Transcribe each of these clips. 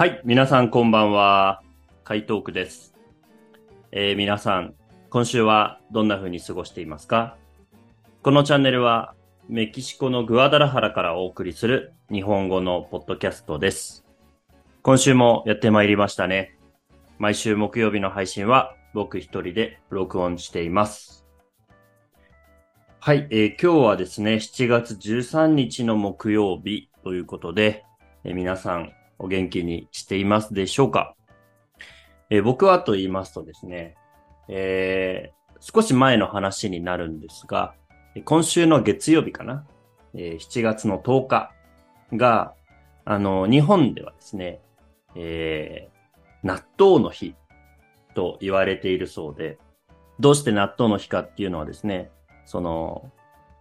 はい、皆さんこんばんは。海東区です。えー皆さん、今週はどんな風に過ごしていますか？このチャンネルはメキシコのグアダラハラからお送りする日本語のポッドキャストです。今週もやってまいりましたね。毎週木曜日の配信は僕一人で録音しています。はい、えー今日はですね、7月13日の木曜日ということで、えー皆さんお元気にしていますでしょうか、えー僕はと言いますとですね、えー少し前の話になるんですが、今週の月曜日かな、えー7月の10日が、あの、日本ではですね、えー納豆の日と言われているそうで、どうして納豆の日かっていうのはですね、その、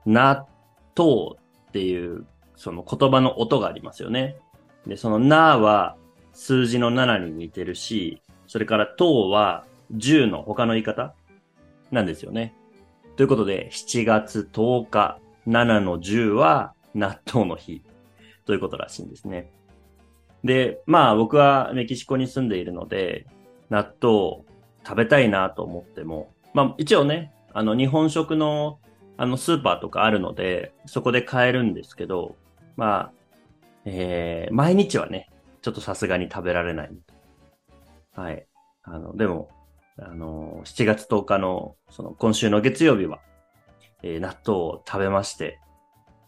納豆っていう、その言葉の音がありますよね。で、そのなは数字の7に似てるし、それからとは10の他の言い方なんですよね。ということで、7月10日、7の10は納豆の日ということらしいんですね。で、まあ僕はメキシコに住んでいるので、納豆食べたいなと思っても、まあ一応ね、あの日本食のあのスーパーとかあるので、そこで買えるんですけど、まあ、えー、毎日はね、ちょっとさすがに食べられない。はい。あの、でも、あの、7月10日の、その今週の月曜日は、えー納豆を食べまして、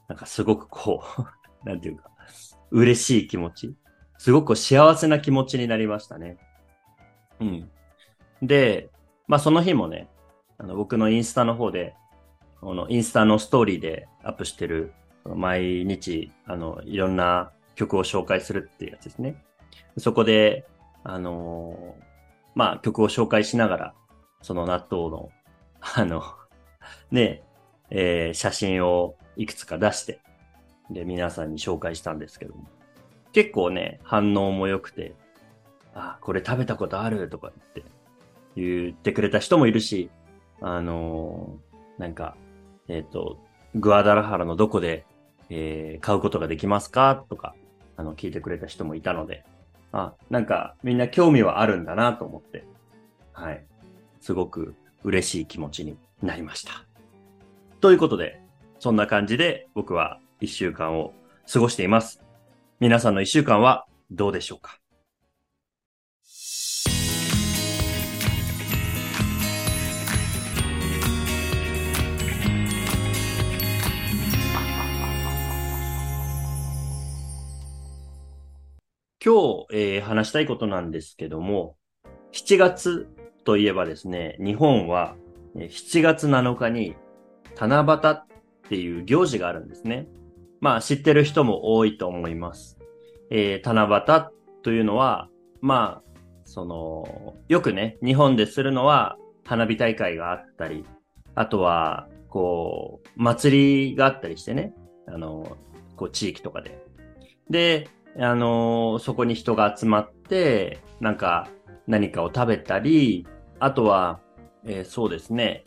なんかすごくこう、なんていうか、嬉しい気持ち、すごく幸せな気持ちになりましたね。うん。で、まあその日もね、あの僕のインスタの方で、このインスタのストーリーでアップしてる、毎日、あの、いろんな曲を紹介するっていうやつですね。そこで、あのーまあ曲を紹介しながら、その納豆の、あの、ね、えー写真をいくつか出して、で、皆さんに紹介したんですけども、結構ね、反応も良くて、あ、これ食べたことあるとか言って、言ってくれた人もいるし、あのーなんか、えっ、と、グアダラハラのどこで、えー買うことができますか？とか、あの、聞いてくれた人もいたので、あ、なんか、みんな興味はあるんだなと思って、はい。すごく嬉しい気持ちになりました。ということで、そんな感じで僕は一週間を過ごしています。皆さんの一週間はどうでしょうか？今日、えー話したいことなんですけども、7月といえばですね、日本は7月7日に七夕っていう行事があるんですね。まあ知ってる人も多いと思います。えー七夕というのは、まあ、その、よくね、日本でするのは花火大会があったり、あとは、こう、祭りがあったりしてね、あの、こう地域とかで。で、あのそこに人が集まって、なんか何かを食べたり、あとは、えーそうですね、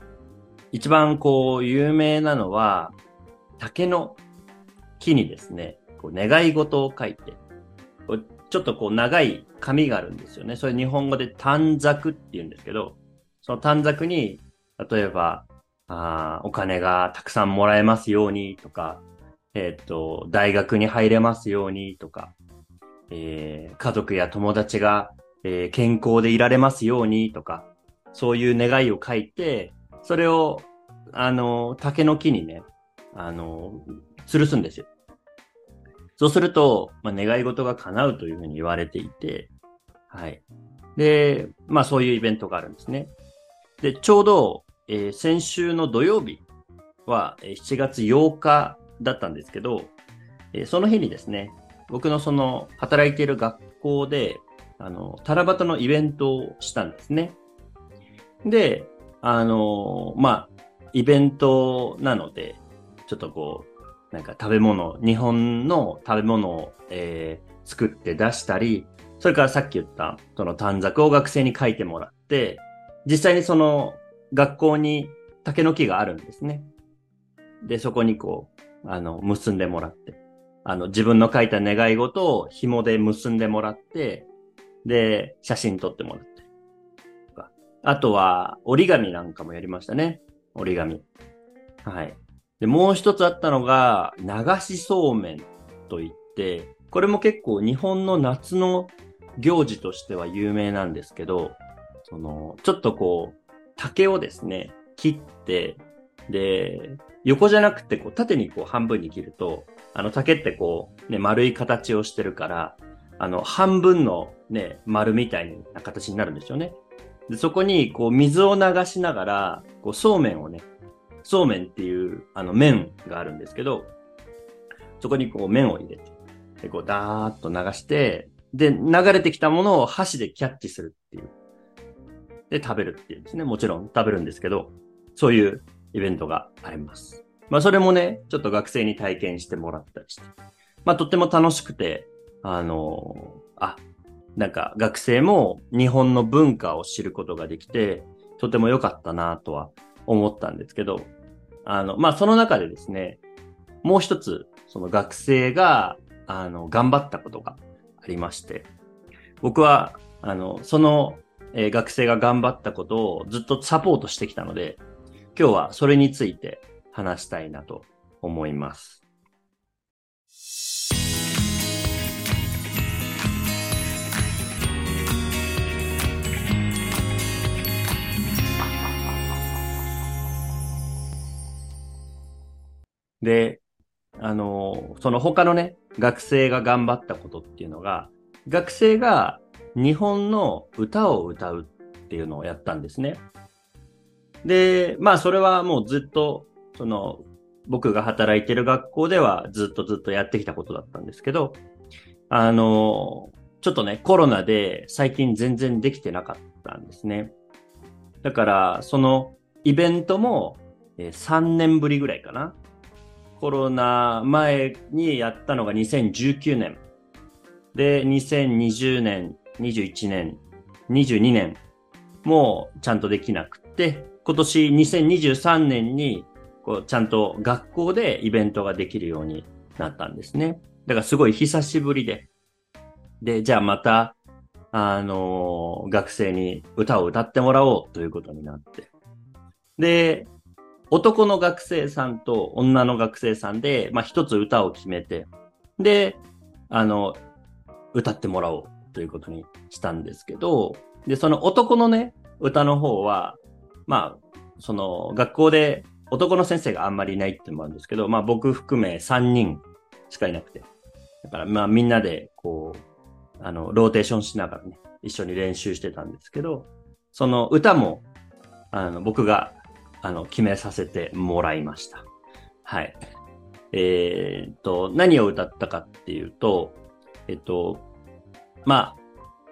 一番こう有名なのは、竹の木にですね、こう願い事を書いて、ちょっとこう長い紙があるんですよね。それ日本語で短冊って言うんですけど、その短冊に、例えば、あお金がたくさんもらえますようにとか、えっ、と、大学に入れますようにとか、えー家族や友達が、えー健康でいられますようにとか、そういう願いを書いて、それを、あの、竹の木にね、あの、吊るすんですよ。そうすると、まあ、願い事が叶うというふうに言われていて、はい。で、まあそういうイベントがあるんですね。で、ちょうど、えー先週の土曜日は7月8日だったんですけど、えーその日にですね、僕のその働いている学校で、あの、七夕のイベントをしたんですね。で、あのまあ、イベントなので、ちょっとこう、なんか食べ物、日本の食べ物を、えー作って出したり、それからさっき言った、その短冊を学生に書いてもらって、実際にその学校に竹の木があるんですね。で、そこにこう、あの、結んでもらって、あの、自分の書いた願い事を紐で結んでもらって、で、写真撮ってもらって。あとは、折り紙なんかもやりましたね。折り紙。はい。で、もう一つあったのが、流しそうめんといって、これも結構日本の夏の行事としては有名なんですけど、その、ちょっとこう、竹をですね、切って、で、横じゃなくて、こう、縦にこう半分に切ると、あの竹ってこう、ね、丸い形をしてるから、あの、半分のね、丸みたいな形になるんですよね。でそこに、こう、水を流しながら、こう、そうめんをね、そうめんっていう、あの、麺があるんですけど、そこにこう、麺を入れて、で、こう、ダーッと流して、で、流れてきたものを箸でキャッチするっていう。で、食べるっていうんですね。もちろん食べるんですけど、そういうイベントがあります。まあ、それもね、ちょっと学生に体験してもらったりして。まあ、とっても楽しくて、あの、あ、なんか学生も日本の文化を知ることができて、とても良かったなとは思ったんですけど、あの、まあ、その中でですね、もう一つ、その学生が、あの、頑張ったことがありまして、僕は、あの、その、えー、学生が頑張ったことをずっとサポートしてきたので、今日はそれについて話したいなと思います。で、あの、その他のね、学生が頑張ったことっていうのが、学生が日本の歌を歌うっていうのをやったんですね。で、まあそれはもうずっと、その、僕が働いてる学校ではずっとずっとやってきたことだったんですけど、あの、ちょっとね、コロナで最近全然できてなかったんですね。だから、そのイベントも3年ぶりぐらいかな。コロナ前にやったのが2019年。で、2020年、21年、22年もちゃんとできなくて、今年2023年にこうちゃんと学校でイベントができるようになったんですね。だからすごい久しぶりで。で、じゃあまた、あのー、学生に歌を歌ってもらおうということになって。で、男の学生さんと女の学生さんで、まあ、一つ歌を決めて、で、あの、歌ってもらおうということにしたんですけど、で、その男のね、歌の方は、まあ、その学校で男の先生があんまりいないってのもあるんですけど、まあ僕含め3人しかいなくて。だからまあみんなでこう、あの、ローテーションしながらね、一緒に練習してたんですけど、その歌も、あの、僕があの、決めさせてもらいました。はい。えー、っと、何を歌ったかっていうと、えっと、まあ、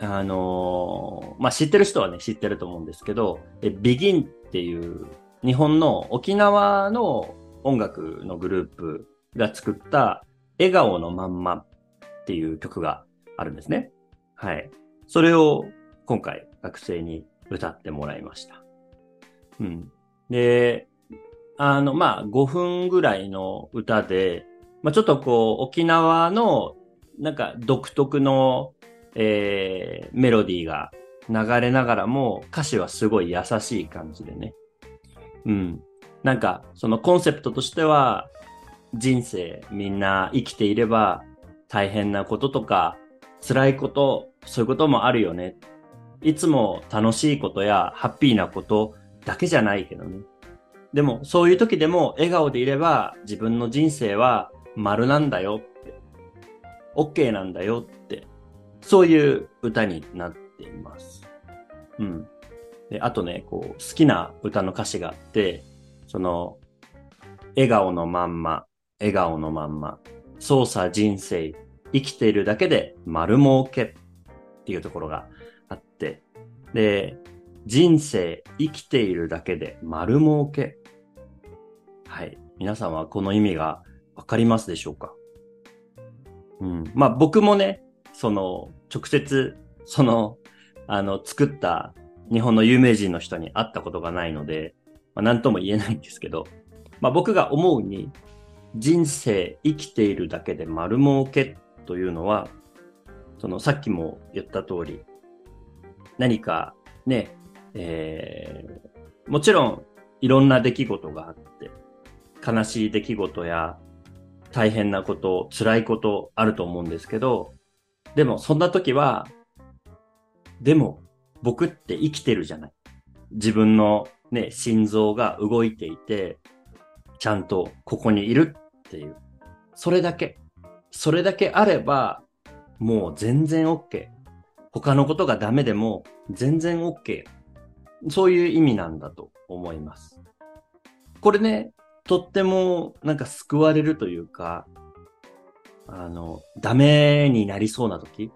あのー、まあ、知ってる人はね、知ってると思うんですけど、え、ビギンっていう日本の沖縄の音楽のグループが作った笑顔のまんまっていう曲があるんですね。はい。それを今回学生に歌ってもらいました。うん。で、あの、まあ、5分ぐらいの歌で、まあ、ちょっとこう、沖縄の、なんか独特の、えー、メロディーが流れながらも、歌詞はすごい優しい感じでね。うん。なんか、そのコンセプトとしては、人生みんな生きていれば大変なこととか辛いこと、そういうこともあるよね。いつも楽しいことやハッピーなことだけじゃないけどね。でも、そういう時でも笑顔でいれば自分の人生は丸なんだよって、OK なんだよって、そういう歌になっています。うん。で、あとね、こう、好きな歌の歌詞があって、その、笑顔のまんま、笑顔のまんま、操作人生、生きているだけで丸儲けっていうところがあって、で、人生生きているだけで丸儲け。はい。皆さんはこの意味がわかりますでしょうか？うん。まあ僕もね、その、直接、その、あの、作った日本の有名人の人に会ったことがないので、まあ何とも言えないんですけど、まあ僕が思うに、人生生きているだけで丸儲けというのは、そのさっきも言った通り、何かね、えー、もちろんいろんな出来事があって、悲しい出来事や大変なこと、辛いことあると思うんですけど、でもそんな時は、でも僕って生きてるじゃない。自分のね、心臓が動いていて、ちゃんとここにいるっていう。それだけ。それだけあれば、もう全然 OK。他のことがダメでも全然 OK。そういう意味なんだと思います。これね、とってもなんか救われるというか、あの、ダメになりそうな時、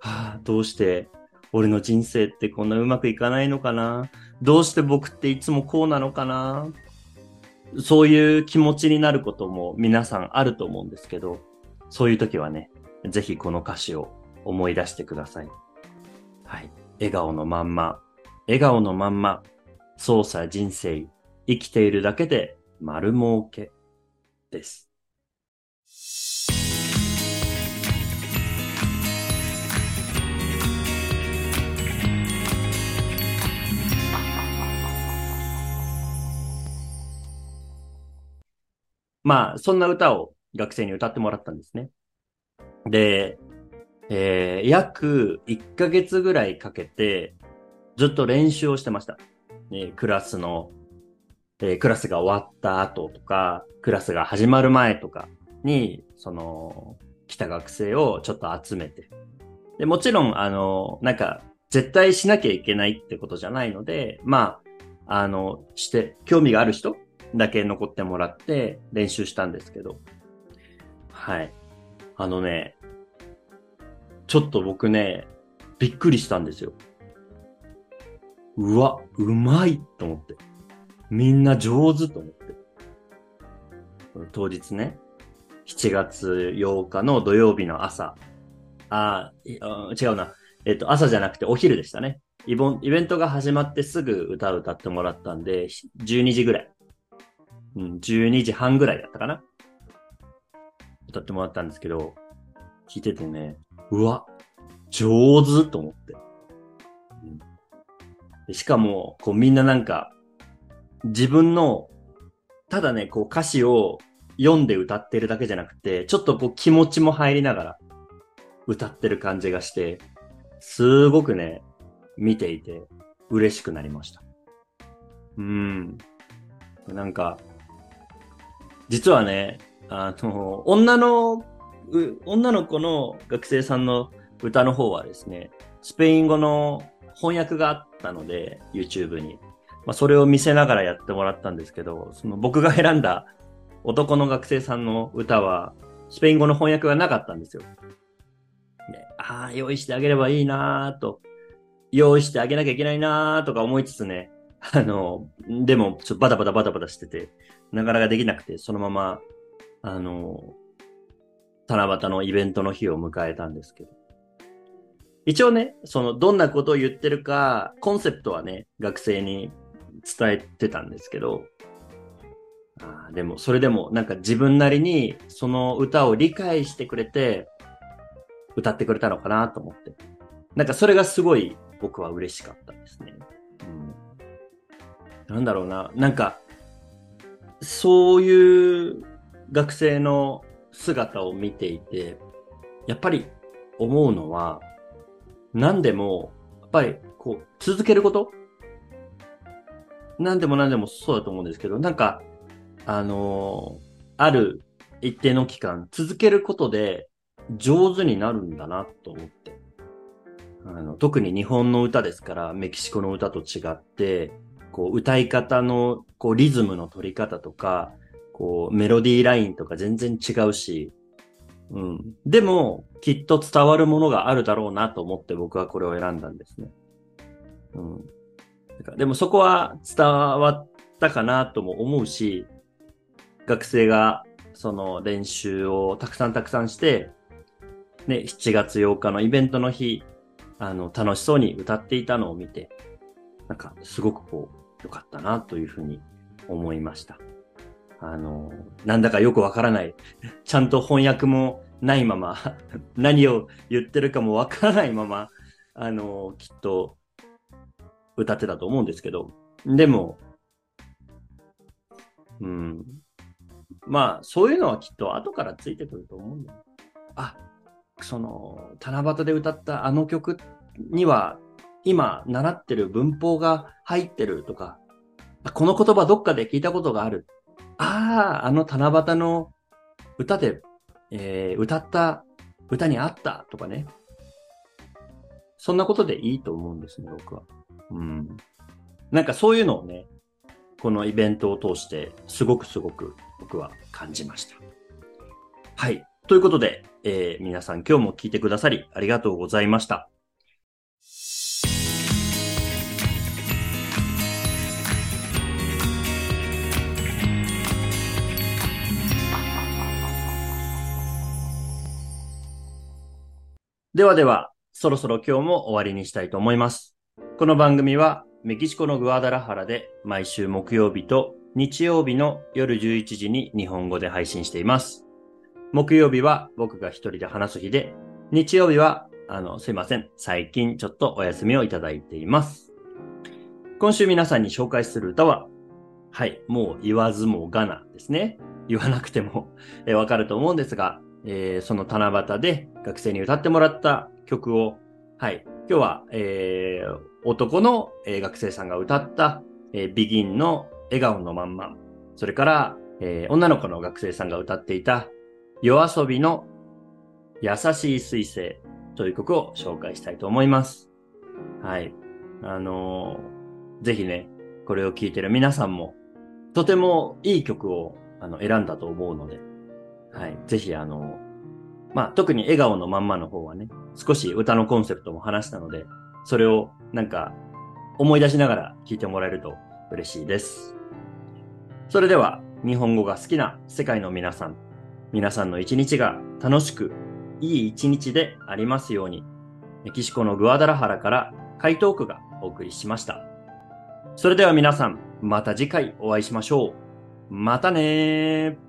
はあ、どうして俺の人生ってこんなうまくいかないのかな？どうして僕っていつもこうなのかな？そういう気持ちになることも皆さんあると思うんですけど、そういう時はね、ぜひこの歌詞を思い出してください。はい。笑顔のまんま、笑顔のまんま、操作人生、生きているだけで丸儲けです。まあ、そんな歌を学生に歌ってもらったんですね。で、えー、約1ヶ月ぐらいかけて、ずっと練習をしてました。ね、クラスの、えー、クラスが終わった後とか、クラスが始まる前とかに、その、来た学生をちょっと集めて。で、もちろん、あの、なんか、絶対しなきゃいけないってことじゃないので、まあ、あの、して、興味がある人だけ残ってもらって練習したんですけど。はい。あのね、ちょっと僕ね、びっくりしたんですよ。うわ、うまいと思って。みんな上手と思って。当日ね、7月8日の土曜日の朝。あ、違うな。えっと、朝じゃなくてお昼でしたね。イベントが始まってすぐ歌を歌ってもらったんで、12時ぐらい。うん、12時半ぐらいだったかな歌ってもらったんですけど、聞いててね、うわ、上手と思って。うん、しかも、こうみんななんか、自分の、ただね、こう歌詞を読んで歌ってるだけじゃなくて、ちょっとこう気持ちも入りながら歌ってる感じがして、すごくね、見ていて嬉しくなりました。うん。なんか、実はね、あの、女の、女の子の学生さんの歌の方はですね、スペイン語の翻訳があったので、YouTube に。まあ、それを見せながらやってもらったんですけど、その僕が選んだ男の学生さんの歌は、スペイン語の翻訳がなかったんですよ。でああ、用意してあげればいいなぁと、用意してあげなきゃいけないなぁとか思いつつね、あの、でも、ちょっとバタバタバタバタしてて、なかなかできなくて、そのまま、あの、七夕のイベントの日を迎えたんですけど。一応ね、その、どんなことを言ってるか、コンセプトはね、学生に伝えてたんですけど、あでも、それでも、なんか自分なりに、その歌を理解してくれて、歌ってくれたのかなと思って。なんかそれがすごい僕は嬉しかったですね。うん。なんだろうな。なんか、そういう学生の姿を見ていて、やっぱり思うのは、何でも、やっぱりこう、続けること？何でも何でもそうだと思うんですけど、なんか、あの、ある一定の期間続けることで上手になるんだなと思って。あの特に日本の歌ですから、メキシコの歌と違って、こう歌い方のこうリズムの取り方とか、こうメロディーラインとか全然違うし、うん。でも、きっと伝わるものがあるだろうなと思って僕はこれを選んだんですね。うん。でもそこは伝わったかなとも思うし、学生がその練習をたくさんたくさんして、ね、7月8日のイベントの日、あの、楽しそうに歌っていたのを見て、なんかすごくこうう、よかったなというふうに思いました。あの、なんだかよくわからない。ちゃんと翻訳もないまま 何を言ってるかもわからないまま、あの、きっと歌ってたと思うんですけど、でも、うん。まあ、そういうのはきっと後からついてくると思うんだよ。あ、その、七夕で歌ったあの曲には、今習ってる文法が入ってるとか、この言葉どっかで聞いたことがある。ああ、あの七夕の歌で、えー、歌った歌にあったとかね。そんなことでいいと思うんですね、僕は。うん。なんかそういうのをね、このイベントを通して、すごくすごく僕は感じました。はい。ということで、えー、皆さん今日も聞いてくださりありがとうございました。ではでは、そろそろ今日も終わりにしたいと思います。この番組はメキシコのグアダラハラで毎週木曜日と日曜日の夜11時に日本語で配信しています。木曜日は僕が一人で話す日で、日曜日は、あの、すいません。最近ちょっとお休みをいただいています。今週皆さんに紹介する歌は、はい、もう言わずもがなですね。言わなくてもわかると思うんですが、えー、その七夕で学生に歌ってもらった曲を、はい、今日は、えー、男の、え、学生さんが歌った、えー、ビギンの笑顔のまんま、それから、えー、女の子の学生さんが歌っていた夜遊びの優しい彗星という曲を紹介したいと思います。はい。あのー、ぜひね、これを聴いてる皆さんも、とてもいい曲をあの選んだと思うので、はい。ぜひ、あの、まあ、特に笑顔のまんまの方はね、少し歌のコンセプトも話したので、それをなんか思い出しながら聞いてもらえると嬉しいです。それでは、日本語が好きな世界の皆さん、皆さんの一日が楽しく、いい一日でありますように、メキシコのグアダラハラから回答区がお送りしました。それでは皆さん、また次回お会いしましょう。またねー。